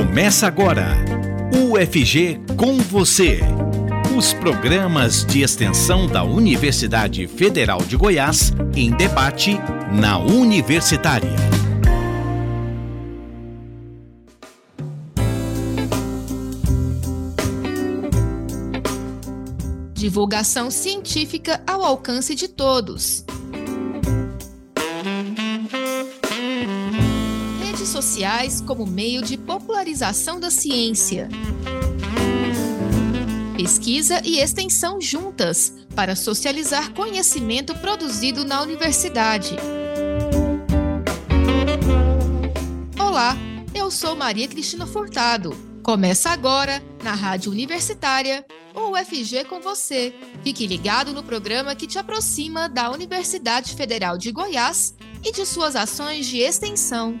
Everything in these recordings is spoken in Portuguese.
Começa agora. UFG com você. Os programas de extensão da Universidade Federal de Goiás em debate na Universitária. Divulgação científica ao alcance de todos. Sociais como meio de popularização da ciência. Pesquisa e extensão juntas para socializar conhecimento produzido na universidade. Olá, eu sou Maria Cristina Furtado. Começa agora, na Rádio Universitária, o UFG com você. Fique ligado no programa que te aproxima da Universidade Federal de Goiás e de suas ações de extensão.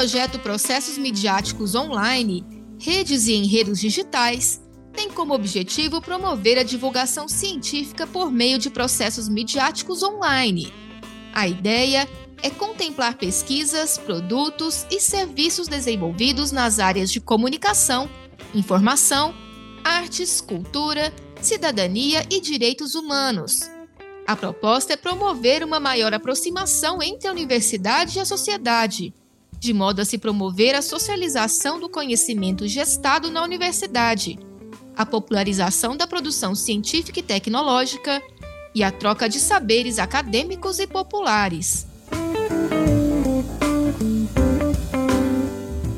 Projeto Processos Midiáticos Online, Redes e Enredos Digitais, tem como objetivo promover a divulgação científica por meio de processos midiáticos online. A ideia é contemplar pesquisas, produtos e serviços desenvolvidos nas áreas de comunicação, informação, artes, cultura, cidadania e direitos humanos. A proposta é promover uma maior aproximação entre a universidade e a sociedade, de modo a se promover a socialização do conhecimento gestado na universidade, a popularização da produção científica e tecnológica e a troca de saberes acadêmicos e populares.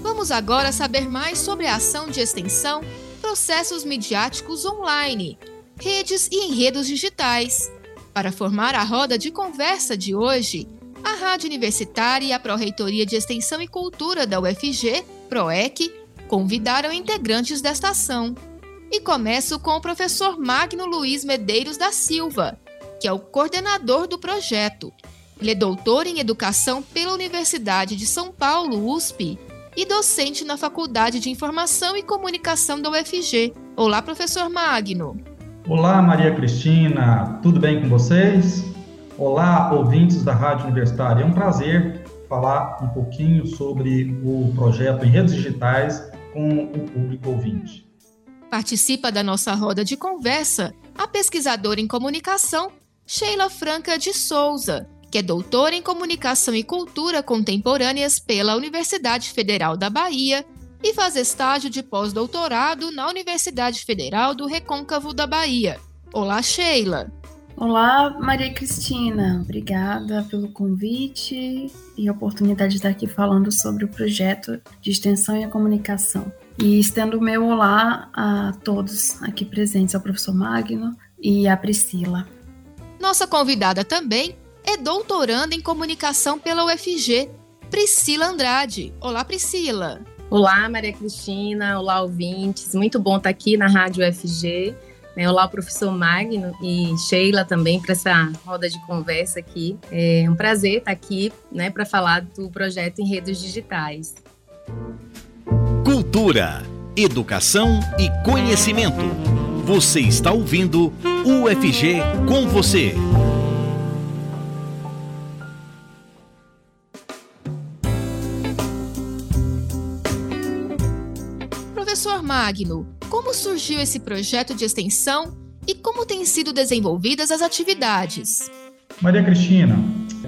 Vamos agora saber mais sobre a ação de extensão Processos Midiáticos Online, Redes e Enredos Digitais. Para formar a roda de conversa de hoje, a Rádio Universitária e a Pró-Reitoria de Extensão e Cultura da UFG, PROEC, convidaram integrantes desta ação. E começo com o professor Magno Luiz Medeiros da Silva, que é o coordenador do projeto. Ele é doutor em Educação pela Universidade de São Paulo, USP, e docente na Faculdade de Informação e Comunicação da UFG. Olá, professor Magno. Olá, Maria Cristina. Tudo bem com vocês? Olá, ouvintes da Rádio Universitária. É um prazer falar um pouquinho sobre o projeto em redes digitais com o público ouvinte. Participa da nossa roda de conversa a pesquisadora em comunicação Sheila Franca de Souza, que é doutora em comunicação e cultura contemporâneas pela Universidade Federal da Bahia e faz estágio de pós-doutorado na Universidade Federal do Recôncavo da Bahia. Olá, Sheila! Olá, Maria Cristina. Obrigada pelo convite e a oportunidade de estar aqui falando sobre o projeto de extensão e comunicação. E estendo o meu olá a todos aqui presentes, ao professor Magno e à Priscila. Nossa convidada também é doutoranda em comunicação pela UFG, Priscila Andrade. Olá, Priscila. Olá, Maria Cristina. Olá, ouvintes. Muito bom estar aqui na Rádio UFG? Olá, professor Magno e Sheila também para essa roda de conversa aqui. É um prazer estar aqui né, para falar do projeto em redes digitais. Cultura, educação e conhecimento. Você está ouvindo UFG com você. Professor Magno, como surgiu esse projeto de extensão e como têm sido desenvolvidas as atividades? Maria Cristina,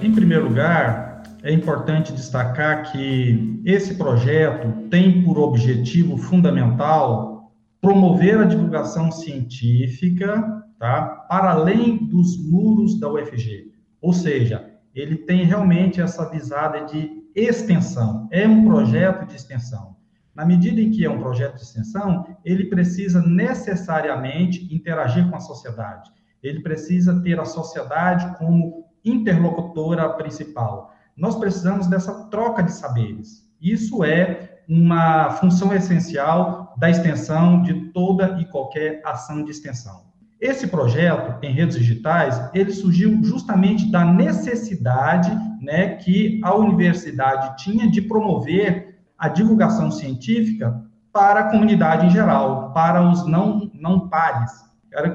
em primeiro lugar, é importante destacar que esse projeto tem por objetivo fundamental promover a divulgação científica tá, para além dos muros da UFG. Ou seja, ele tem realmente essa visada de extensão, é um projeto de extensão. Na medida em que é um projeto de extensão, ele precisa necessariamente interagir com a sociedade. Ele precisa ter a sociedade como interlocutora principal. nós precisamos dessa troca de saberes. Isso é uma função essencial da extensão de toda e qualquer ação de extensão. Esse projeto em redes digitais, ele surgiu justamente da necessidade, né, que a universidade tinha de promover a divulgação científica para a comunidade em geral, para os não não pares,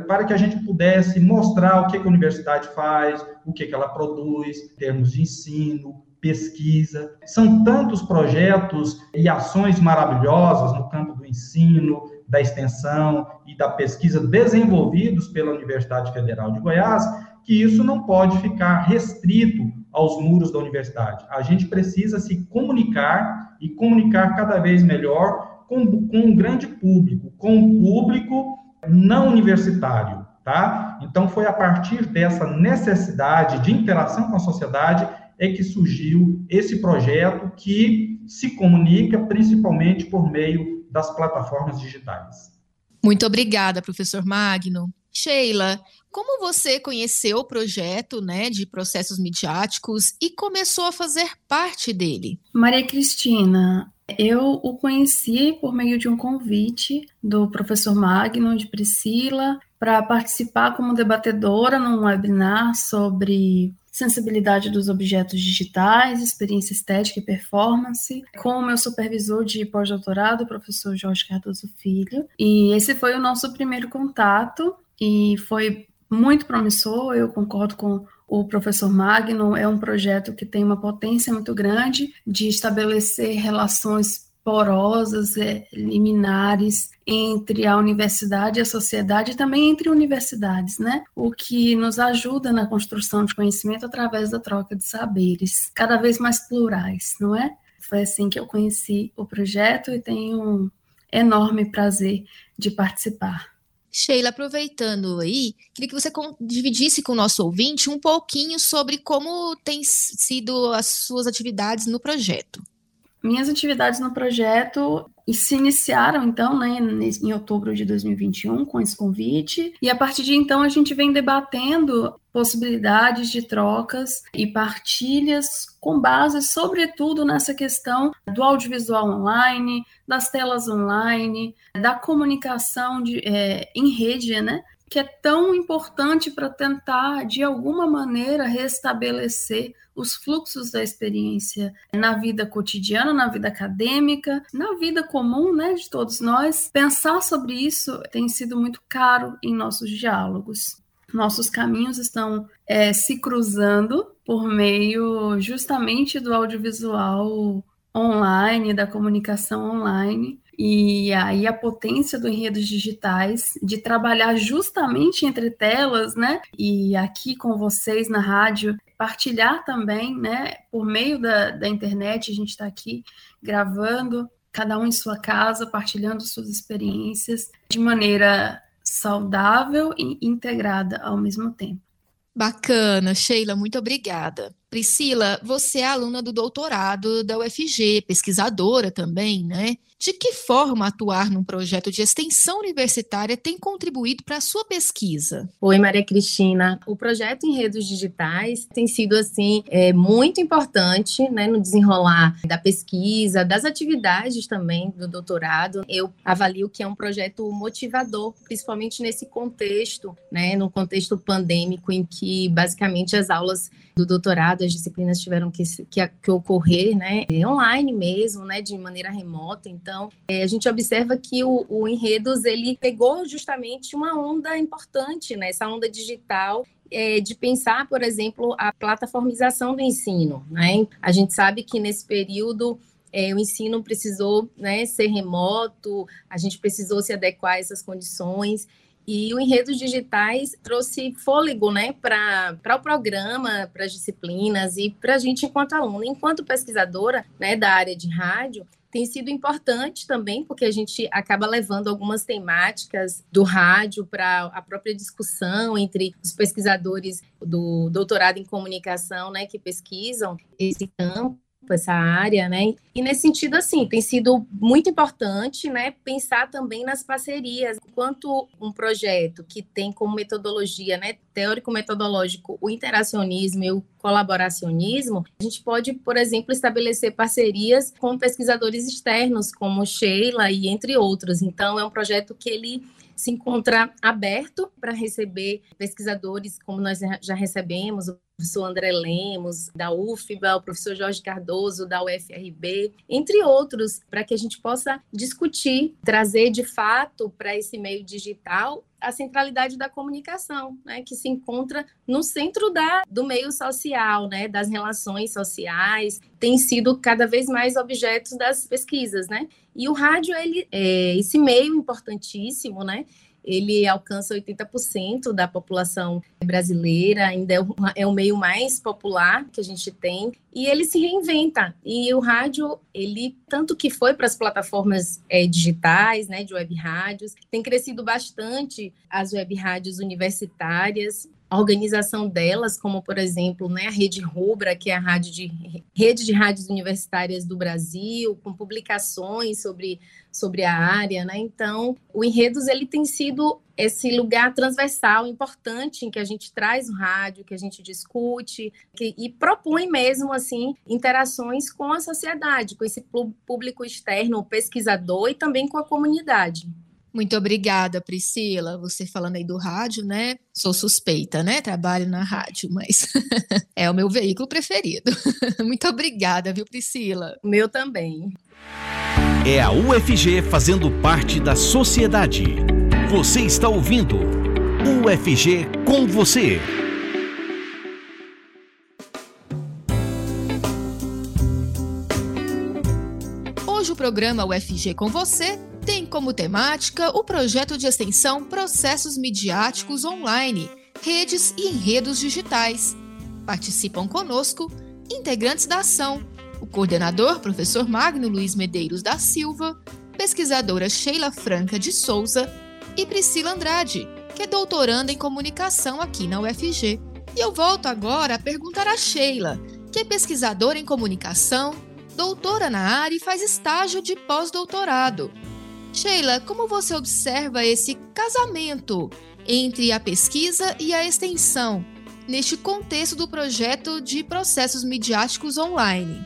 para que a gente pudesse mostrar o que a universidade faz, o que ela produz, em termos de ensino, pesquisa. São tantos projetos e ações maravilhosas no campo do ensino, da extensão e da pesquisa desenvolvidos pela Universidade Federal de Goiás, que isso não pode ficar restrito aos muros da universidade. A gente precisa se comunicar e comunicar cada vez melhor com, com um grande público, com um público não universitário, tá? Então foi a partir dessa necessidade de interação com a sociedade é que surgiu esse projeto que se comunica principalmente por meio das plataformas digitais. Muito obrigada, professor Magno. Sheila, como você conheceu o projeto né, de processos midiáticos e começou a fazer parte dele? Maria Cristina, eu o conheci por meio de um convite do professor Magno, de Priscila, para participar como debatedora num webinar sobre sensibilidade dos objetos digitais, experiência estética e performance, com o meu supervisor de pós-doutorado, o professor Jorge Cardoso Filho. E esse foi o nosso primeiro contato e foi muito promissor, eu concordo com o professor Magno, é um projeto que tem uma potência muito grande de estabelecer relações porosas, é, liminares entre a universidade e a sociedade, e também entre universidades, né? O que nos ajuda na construção de conhecimento através da troca de saberes, cada vez mais plurais, não é? Foi assim que eu conheci o projeto e tenho um enorme prazer de participar. Sheila, aproveitando aí, queria que você dividisse com o nosso ouvinte um pouquinho sobre como têm sido as suas atividades no projeto. Minhas atividades no projeto se iniciaram, então, né, em outubro de 2021, com esse convite, e a partir de então a gente vem debatendo possibilidades de trocas e partilhas com base, sobretudo, nessa questão do audiovisual online, das telas online, da comunicação de, é, em rede, né? Que é tão importante para tentar, de alguma maneira, restabelecer os fluxos da experiência na vida cotidiana, na vida acadêmica, na vida comum né, de todos nós. Pensar sobre isso tem sido muito caro em nossos diálogos. Nossos caminhos estão é, se cruzando por meio justamente do audiovisual online, da comunicação online. E aí a potência do enredos digitais de trabalhar justamente entre telas, né? E aqui com vocês na rádio, partilhar também, né? Por meio da, da internet, a gente está aqui gravando, cada um em sua casa, partilhando suas experiências de maneira saudável e integrada ao mesmo tempo. Bacana, Sheila, muito obrigada. Priscila, você é aluna do doutorado da UFG, pesquisadora também, né? De que forma atuar num projeto de extensão universitária tem contribuído para a sua pesquisa? Oi, Maria Cristina. O projeto em redes digitais tem sido, assim, é, muito importante né, no desenrolar da pesquisa, das atividades também do doutorado. Eu avalio que é um projeto motivador, principalmente nesse contexto, né, no contexto pandêmico, em que basicamente as aulas do doutorado, as disciplinas tiveram que, que, que ocorrer né, online mesmo, né, de maneira remota. Então, é, a gente observa que o, o Enredos ele pegou justamente uma onda importante, né? Essa onda digital é, de pensar, por exemplo, a plataformização do ensino. Né? A gente sabe que nesse período é, o ensino precisou né, ser remoto, a gente precisou se adequar a essas condições. E o Enredos Digitais trouxe fôlego né, para o programa, para as disciplinas e para a gente enquanto aluna. Enquanto pesquisadora né, da área de rádio, tem sido importante também, porque a gente acaba levando algumas temáticas do rádio para a própria discussão entre os pesquisadores do doutorado em comunicação, né, que pesquisam esse campo essa área, né? E nesse sentido, assim, tem sido muito importante, né, pensar também nas parcerias. Enquanto um projeto que tem como metodologia, né, teórico-metodológico, o interacionismo e o colaboracionismo, a gente pode, por exemplo, estabelecer parcerias com pesquisadores externos, como Sheila e entre outros. Então, é um projeto que ele se encontra aberto para receber pesquisadores, como nós já recebemos, o professor André Lemos, da UFBA, o professor Jorge Cardoso, da UFRB, entre outros, para que a gente possa discutir, trazer de fato para esse meio digital a centralidade da comunicação, né, que se encontra no centro da, do meio social, né, das relações sociais, tem sido cada vez mais objetos das pesquisas, né? E o rádio ele é esse meio importantíssimo, né? Ele alcança 80% da população brasileira, ainda é o, é o meio mais popular que a gente tem, e ele se reinventa. E o rádio, ele, tanto que foi para as plataformas é, digitais, né, de web rádios, tem crescido bastante as web rádios universitárias, a organização delas, como por exemplo, né, a Rede Rubra, que é a rádio de, rede de rádios universitárias do Brasil, com publicações sobre, sobre a área, né? Então, o Enredos ele tem sido esse lugar transversal importante em que a gente traz o rádio, que a gente discute que, e propõe mesmo assim interações com a sociedade, com esse público externo, o pesquisador e também com a comunidade. Muito obrigada, Priscila. Você falando aí do rádio, né? Sou suspeita, né? Trabalho na rádio, mas é o meu veículo preferido. Muito obrigada, viu, Priscila? O meu também. É a UFG fazendo parte da sociedade. Você está ouvindo UFG com você. Programa UFG com você tem como temática o projeto de extensão Processos Midiáticos Online, Redes e Enredos Digitais. Participam conosco integrantes da ação, o coordenador, professor Magno Luiz Medeiros da Silva, pesquisadora Sheila Franca de Souza e Priscila Andrade, que é doutoranda em comunicação aqui na UFG. E eu volto agora a perguntar a Sheila, que é pesquisadora em comunicação, doutora na área e faz estágio de pós-doutorado. Sheila, como você observa esse casamento entre a pesquisa e a extensão neste contexto do projeto de processos midiáticos online?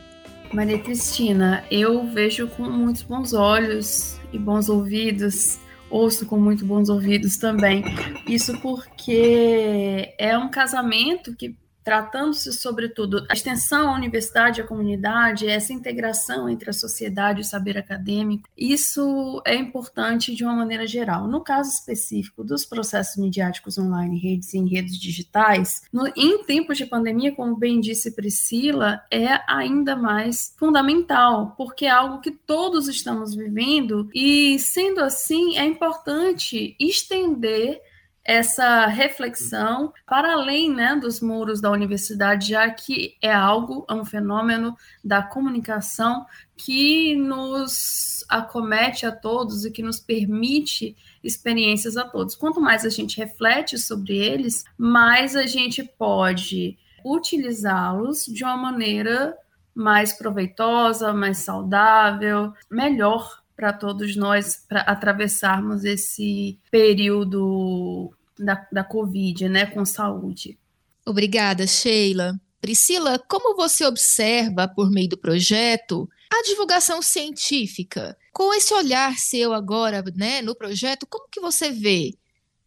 Maria Cristina, eu vejo com muitos bons olhos e bons ouvidos, ouço com muito bons ouvidos também. Isso porque é um casamento que tratando-se sobretudo a extensão, a universidade, a comunidade, essa integração entre a sociedade e o saber acadêmico, isso é importante de uma maneira geral. No caso específico dos processos midiáticos online, redes e redes digitais, no, em tempos de pandemia, como bem disse Priscila, é ainda mais fundamental, porque é algo que todos estamos vivendo e, sendo assim, é importante estender essa reflexão para além né, dos muros da universidade, já que é algo, é um fenômeno da comunicação que nos acomete a todos e que nos permite experiências a todos. Quanto mais a gente reflete sobre eles, mais a gente pode utilizá-los de uma maneira mais proveitosa, mais saudável, melhor para todos nós para atravessarmos esse período da, da Covid, né, com saúde. Obrigada, Sheila. Priscila, como você observa, por meio do projeto, a divulgação científica? Com esse olhar seu agora, né, no projeto, como que você vê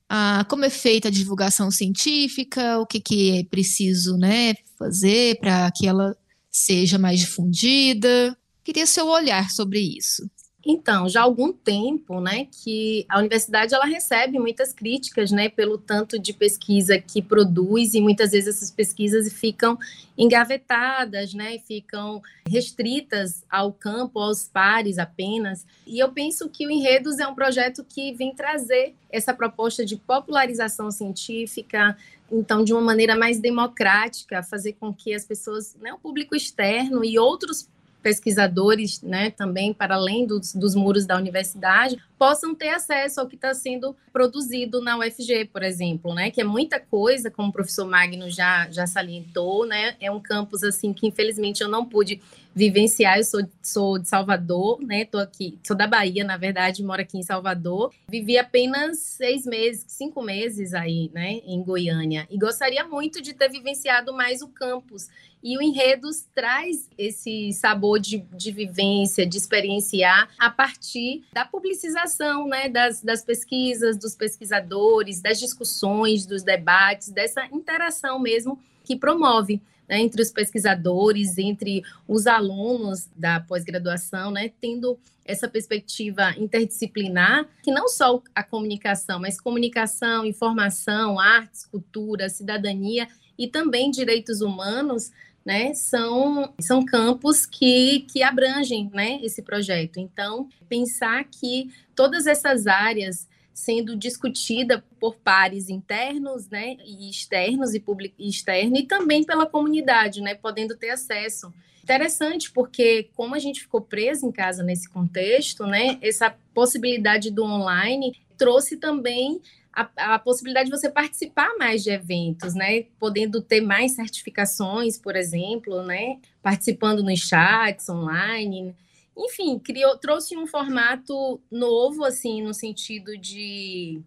ah, como é feita a divulgação científica, o que, que é preciso né, fazer para que ela seja mais difundida? Queria seu olhar sobre isso. Então, já há algum tempo, né, que a universidade ela recebe muitas críticas, né, pelo tanto de pesquisa que produz e muitas vezes essas pesquisas ficam engavetadas, né, ficam restritas ao campo, aos pares apenas. E eu penso que o Enredos é um projeto que vem trazer essa proposta de popularização científica, então de uma maneira mais democrática, fazer com que as pessoas, né, o público externo e outros pesquisadores, né, também para além dos, dos muros da universidade, possam ter acesso ao que está sendo produzido na UFG, por exemplo, né, que é muita coisa, como o professor Magno já, já salientou, né, é um campus, assim, que infelizmente eu não pude vivenciar, eu sou, sou de Salvador, né, tô aqui, sou da Bahia, na verdade, moro aqui em Salvador, vivi apenas seis meses, cinco meses aí, né, em Goiânia, e gostaria muito de ter vivenciado mais o campus, e o Enredos traz esse sabor de, de vivência, de experienciar a partir da publicização, né, das, das pesquisas, dos pesquisadores, das discussões, dos debates, dessa interação mesmo que promove né, entre os pesquisadores, entre os alunos da pós-graduação, né, tendo essa perspectiva interdisciplinar, que não só a comunicação, mas comunicação, informação, artes, cultura, cidadania e também direitos humanos né, são, são campos que, que abrangem né, esse projeto. Então, pensar que todas essas áreas sendo discutida por pares internos, né, e externos e público externo e também pela comunidade, né, podendo ter acesso. Interessante porque como a gente ficou preso em casa nesse contexto, né, essa possibilidade do online trouxe também a, a, possibilidade de você participar mais de eventos, né? Podendo ter mais certificações, por exemplo, né? Participando nos chats online. Enfim, criou, trouxe um formato novo, assim, no sentido de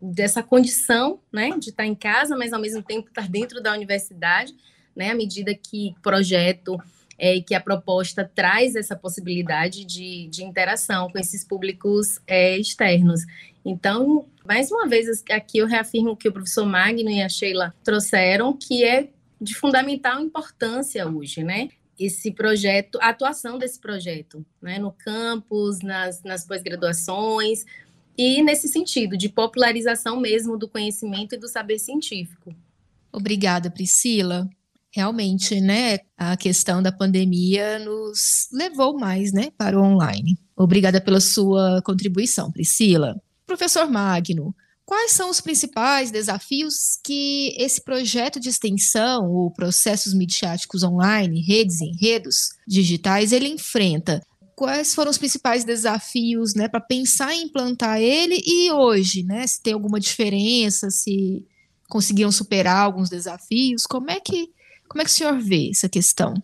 dessa condição, né? De estar em casa, mas ao mesmo tempo estar dentro da universidade, né? À medida que projeto é, que a proposta traz essa possibilidade de, de interação com esses públicos é, externos. Então, mais uma vez, aqui eu reafirmo o que o professor Magno e a Sheila trouxeram, que é de fundamental importância hoje, né? Esse projeto, a atuação desse projeto, né? No campus, nas, nas pós-graduações, e nesse sentido, de popularização mesmo do conhecimento e do saber científico. Obrigada, Priscila. Realmente, né, a questão da pandemia nos levou mais, né, para o online. Obrigada pela sua contribuição, Priscila. Professor Magno, quais são os principais desafios que esse projeto de extensão, ou processos midiáticos online, redes e enredos digitais, ele enfrenta? Quais foram os principais desafios, né, para pensar em implantar ele e hoje, né, se tem alguma diferença, se conseguiram superar alguns desafios, como é que como é que o senhor vê essa questão?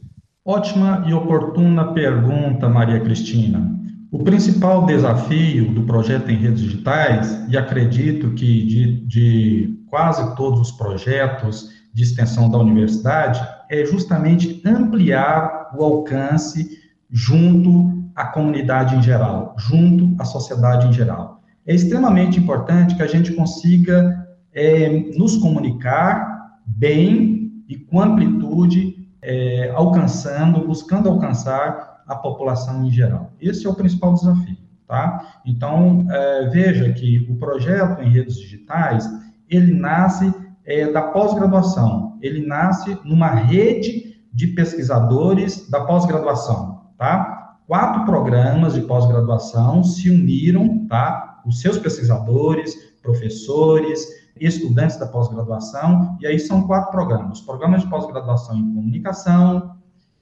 Ótima e oportuna pergunta, Maria Cristina. O principal desafio do projeto em redes digitais, e acredito que de, de quase todos os projetos de extensão da universidade, é justamente ampliar o alcance junto à comunidade em geral, junto à sociedade em geral. É extremamente importante que a gente consiga é, nos comunicar bem e com amplitude, é, alcançando, buscando alcançar a população em geral. Esse é o principal desafio, tá? Então, é, veja que o projeto em redes digitais, ele nasce é, da pós-graduação, ele nasce numa rede de pesquisadores da pós-graduação, tá? Quatro programas de pós-graduação se uniram, tá? Os seus pesquisadores, professores, estudantes da pós-graduação, e aí são quatro programas: programas de pós-graduação em comunicação,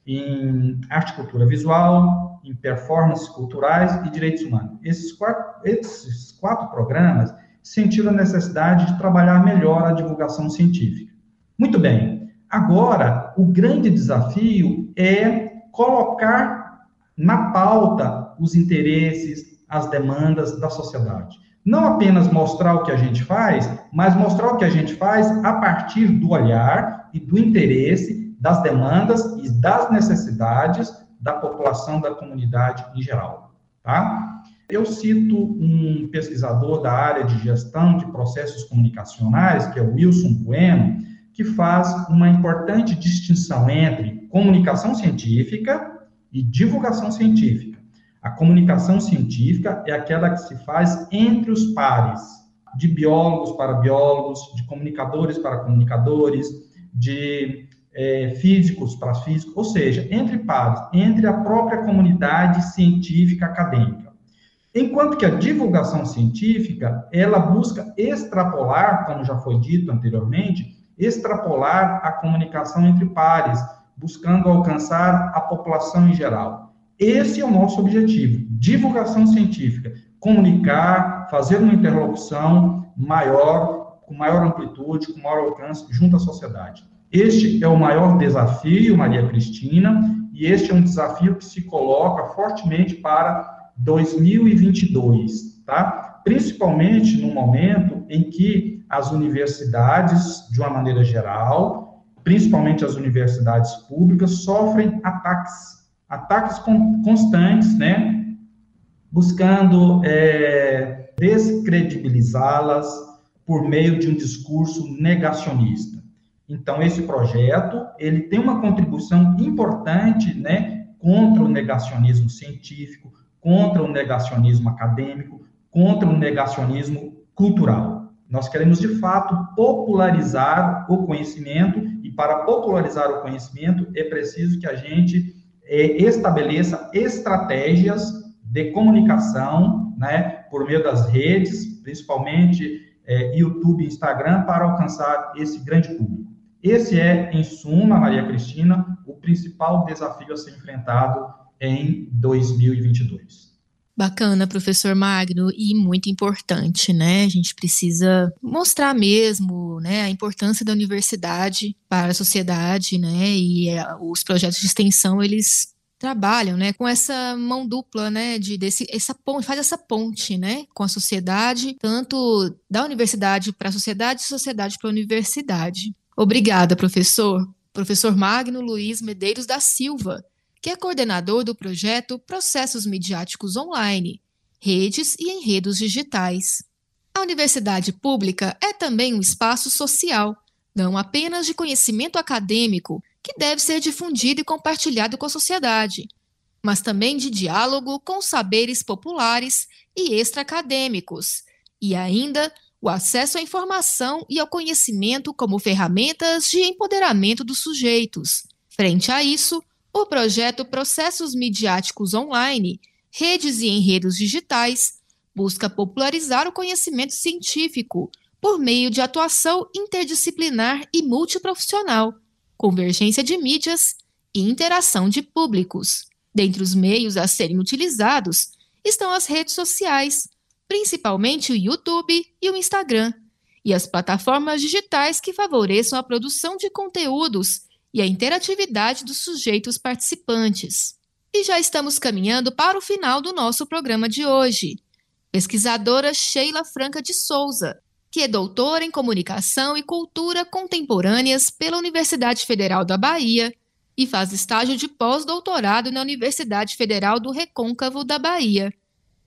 em arte e cultura visual, em performances culturais e direitos humanos. Esses quatro, esses quatro programas sentiram a necessidade de trabalhar melhor a divulgação científica. Muito bem, agora o grande desafio é colocar na pauta os interesses, as demandas da sociedade. Não apenas mostrar o que a gente faz, mas mostrar o que a gente faz a partir do olhar e do interesse das demandas e das necessidades da população da comunidade em geral, tá? Eu cito um pesquisador da área de gestão de processos comunicacionais, que é o Wilson Bueno, que faz uma importante distinção entre comunicação científica e divulgação científica. A comunicação científica é aquela que se faz entre os pares, de biólogos para biólogos, de comunicadores para comunicadores, de é, físicos para físicos, ou seja, entre pares, entre a própria comunidade científica acadêmica. Enquanto que a divulgação científica, ela busca extrapolar, como já foi dito anteriormente, extrapolar a comunicação entre pares, buscando alcançar a população em geral. Esse é o nosso objetivo: divulgação científica, comunicar, fazer uma interlocução maior, com maior amplitude, com maior alcance junto à sociedade. Este é o maior desafio, Maria Cristina, e este é um desafio que se coloca fortemente para 2022, tá? Principalmente no momento em que as universidades, de uma maneira geral, principalmente as universidades públicas, sofrem ataques, ataques constantes, né? Buscando é, descredibilizá-las por meio de um discurso negacionista. Então, esse projeto, ele tem uma contribuição importante, né, contra o negacionismo científico, contra o negacionismo acadêmico, contra o negacionismo cultural. Nós queremos, de fato, popularizar o conhecimento, e para popularizar o conhecimento é preciso que a gente é, estabeleça estratégias de comunicação, né, por meio das redes, principalmente é, YouTube e Instagram, para alcançar esse grande público. Esse é, em suma, Maria Cristina, o principal desafio a ser enfrentado em 2022. Bacana, professor Magno, e muito importante, né? A gente precisa mostrar mesmo, né, a importância da universidade para a sociedade, né? E é, os projetos de extensão eles trabalham, né, com essa mão dupla, né, de desse essa ponte, faz essa ponte, né, com a sociedade, tanto da universidade para a sociedade, sociedade para a universidade. Obrigada, professor. Professor Magno Luiz Medeiros da Silva, que é coordenador do projeto Processos Midiáticos Online, Redes e Enredos Digitais. A universidade pública é também um espaço social, não apenas de conhecimento acadêmico, que deve ser difundido e compartilhado com a sociedade, mas também de diálogo com saberes populares e extraacadêmicos, e ainda o acesso à informação e ao conhecimento como ferramentas de empoderamento dos sujeitos. Frente a isso, o projeto Processos Midiáticos Online, Redes e Enredos Digitais, busca popularizar o conhecimento científico por meio de atuação interdisciplinar e multiprofissional, convergência de mídias e interação de públicos. Dentre os meios a serem utilizados estão as redes sociais, principalmente o YouTube e o Instagram, e as plataformas digitais que favoreçam a produção de conteúdos e a interatividade dos sujeitos participantes. E já estamos caminhando para o final do nosso programa de hoje. Pesquisadora Sheila Franca de Souza, que é doutora em Comunicação e Cultura Contemporâneas pela Universidade Federal da Bahia e faz estágio de pós-doutorado na Universidade Federal do Recôncavo da Bahia.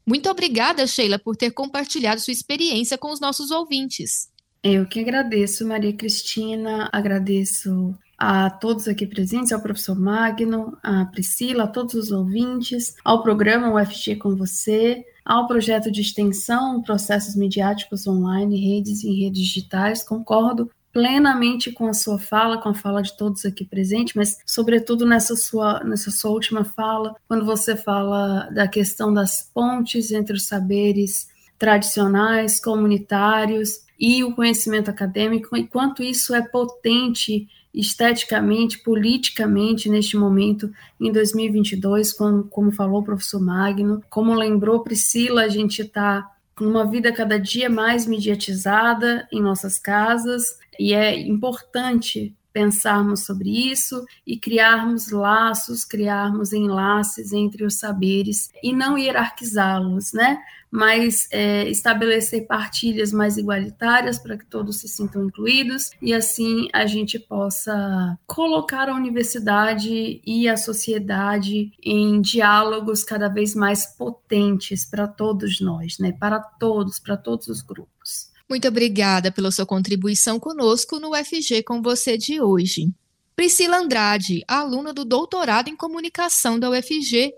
Muito obrigada, Sheila, por ter compartilhado sua experiência com os nossos ouvintes. Eu que agradeço, Maria Cristina, agradeço a todos aqui presentes, ao professor Magno, a Priscila, a todos os ouvintes, ao programa UFG com você, ao projeto de extensão Processos Midiáticos Online, Redes e Redes Digitais. Concordo plenamente com a sua fala, com a fala de todos aqui presentes, mas sobretudo nessa sua, nessa sua última fala, quando você fala da questão das pontes entre os saberes tradicionais, comunitários e o conhecimento acadêmico, e quanto isso é potente esteticamente, politicamente neste momento em 2022, como, como falou o professor Magno, como lembrou Priscila, a gente está numa vida cada dia mais mediatizada em nossas casas, e é importante pensarmos sobre isso e criarmos laços, criarmos enlaces entre os saberes e não hierarquizá-los, né? Mas é, estabelecer partilhas mais igualitárias para que todos se sintam incluídos e assim a gente possa colocar a universidade e a sociedade em diálogos cada vez mais potentes para todos nós, né? Para todos, para todos os grupos. Muito obrigada pela sua contribuição conosco no UFG com você de hoje. Priscila Andrade, aluna do doutorado em comunicação da UFG,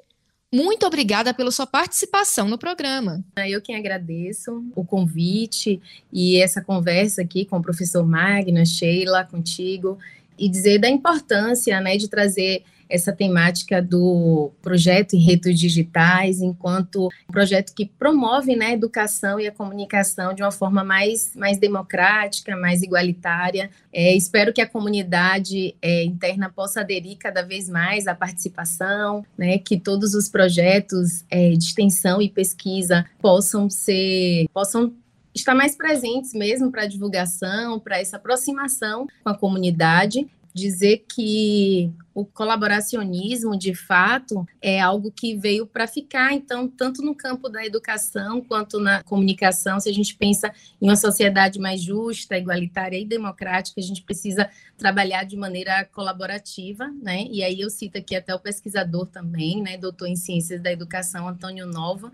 muito obrigada pela sua participação no programa. Eu quem agradeço o convite e essa conversa aqui com o professor Magna, Sheila, contigo, e dizer da importância né, de trazer essa temática do projeto em redes digitais, enquanto um projeto que promove né, a educação e a comunicação de uma forma mais, mais democrática, mais igualitária. É, espero que a comunidade é, interna possa aderir cada vez mais à participação, né, que todos os projetos é, de extensão e pesquisa possam ser, possam estar mais presentes mesmo para divulgação, para essa aproximação com a comunidade dizer que o colaboracionismo, de fato, é algo que veio para ficar. Então, tanto no campo da educação quanto na comunicação, se a gente pensa em uma sociedade mais justa, igualitária e democrática, a gente precisa trabalhar de maneira colaborativa, né? E aí eu cito aqui até o pesquisador também, né, doutor em ciências da educação, Antônio Nova,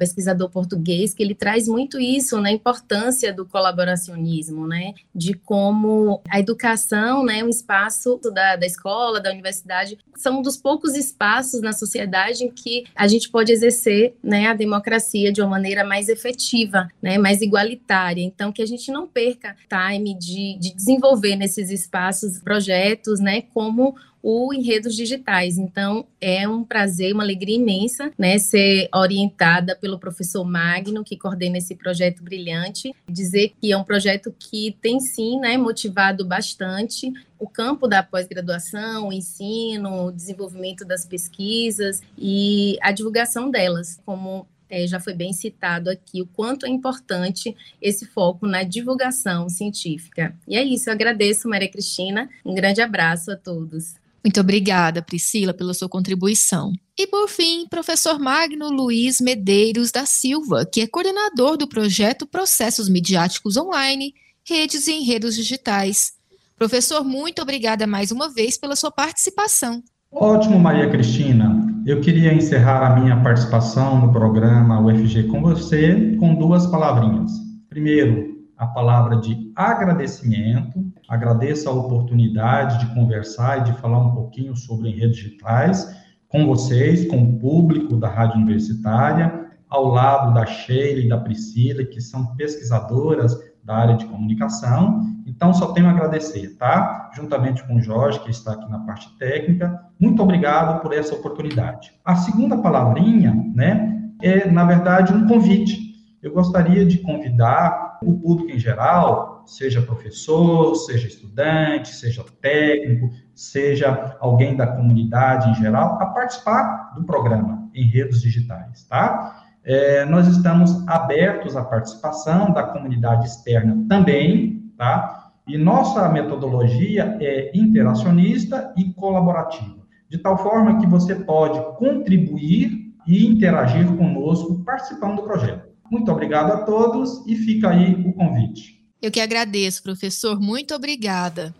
pesquisador português, que ele traz muito isso, na né, importância do colaboracionismo, né, de como a educação, né, um espaço da, da escola, da universidade, são um dos poucos espaços na sociedade em que a gente pode exercer, né, a democracia de uma maneira mais efetiva, né, mais igualitária. Então, que a gente não perca time de, de desenvolver nesses espaços projetos, né, como o Enredos Digitais. Então, é um prazer, uma alegria imensa, né, ser orientada pelo professor Magno, que coordena esse projeto brilhante, dizer que é um projeto que tem sim, né, motivado bastante o campo da pós-graduação, o ensino, o desenvolvimento das pesquisas e a divulgação delas, como é, já foi bem citado aqui, o quanto é importante esse foco na divulgação científica. E é isso, eu agradeço, Maria Cristina, um grande abraço a todos. Muito obrigada, Priscila, pela sua contribuição. E por fim, professor Magno Luiz Medeiros da Silva, que é coordenador do projeto Processos Midiáticos Online, Redes e Enredos Digitais. Professor, muito obrigada mais uma vez pela sua participação. Ótimo, Maria Cristina. Eu queria encerrar a minha participação no programa UFG com você com duas palavrinhas. Primeiro, a palavra de agradecimento. Agradeço a oportunidade de conversar e de falar um pouquinho sobre redes digitais com vocês, com o público da Rádio Universitária, ao lado da Sheila e da Priscila, que são pesquisadoras da área de comunicação. Então, só tenho a agradecer, tá? Juntamente com o Jorge, que está aqui na parte técnica. Muito obrigado por essa oportunidade. A segunda palavrinha, né, é, na verdade, um convite. Eu gostaria de convidar o público em geral, seja professor, seja estudante, seja técnico, seja alguém da comunidade em geral, a participar do programa em redes digitais, tá? É, nós estamos abertos à participação da comunidade externa também, tá? E nossa metodologia é interacionista e colaborativa, de tal forma que você pode contribuir e interagir conosco participando do projeto. Muito obrigado a todos e fica aí o convite. Eu que agradeço, professor. Muito obrigada.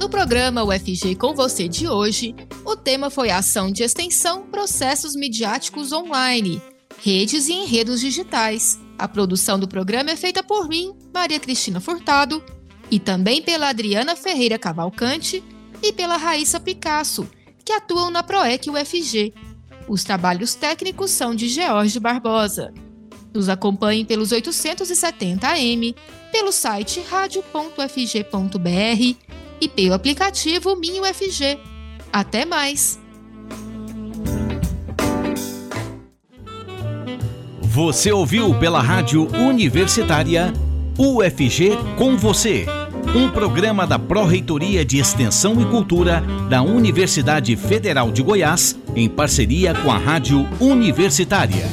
No programa UFG com você de hoje, o tema foi Ação de Extensão Processos Midiáticos Online, Redes e Enredos Digitais. A produção do programa é feita por mim, Maria Cristina Furtado, e também pela Adriana Ferreira Cavalcante e pela Raíssa Picasso, que atuam na PROEC UFG, os trabalhos técnicos são de George Barbosa. Nos acompanhem pelos 870 AM, pelo site radio.fg.br e pelo aplicativo Minho FG. Até mais! Você ouviu pela Rádio Universitária UFG com você um programa da Pró-Reitoria de Extensão e Cultura da Universidade Federal de Goiás, em parceria com a Rádio Universitária.